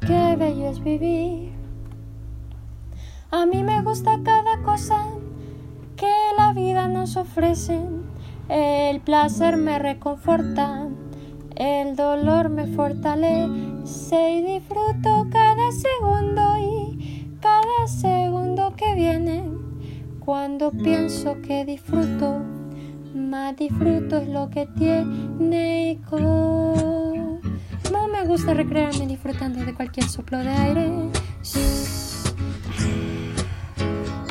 Qué bello es vivir. A mí me gusta cada cosa que la vida nos ofrece. El placer me reconforta, el dolor me fortalece y disfruto cada segundo y cada segundo que viene. Cuando pienso que disfruto, más disfruto es lo que tiene y me gusta recrearme disfrutando de cualquier soplo de aire.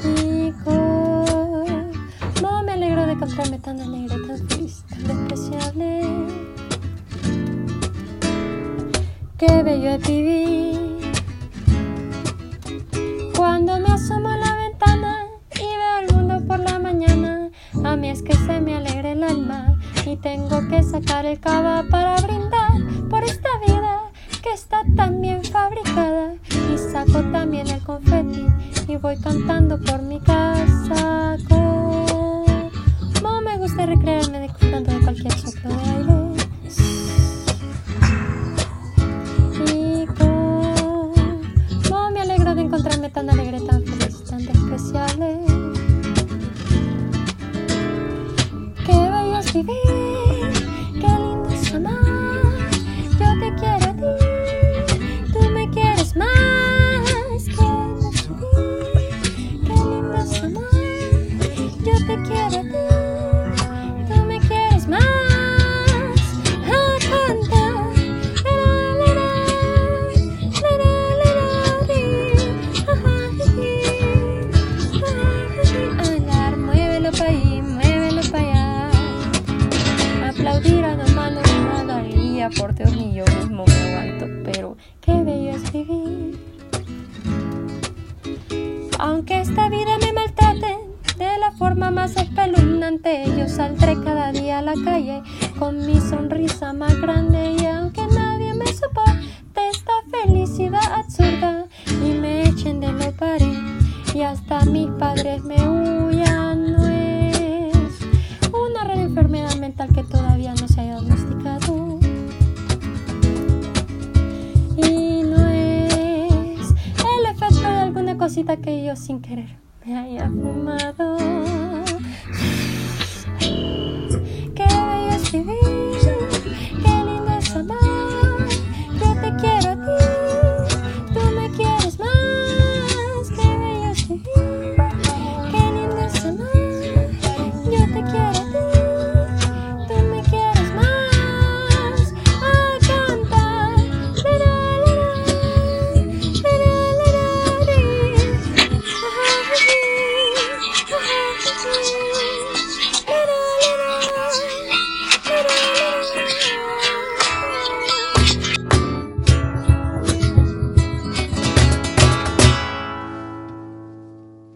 Y como me alegro de encontrarme tan alegre, tan feliz, tan despreciable. Qué bello es vivir. Cuando me asomo a la ventana y veo el mundo por la mañana, a mí es que se me alegra el alma y tengo que sacar el cava para brindar está tan bien fabricada. Y saco también el confeti y voy cantando Dios ni yo mismo me aguanto, pero qué bello es vivir. Aunque esta vida me maltrate de la forma más espeluznante, yo saldré cada día a la calle con mi sonrisa más grande y aunque nadie me soporte esta felicidad absurda y me echen de lo pared y hasta mis padres me cosita que yo sin querer me haya fumado.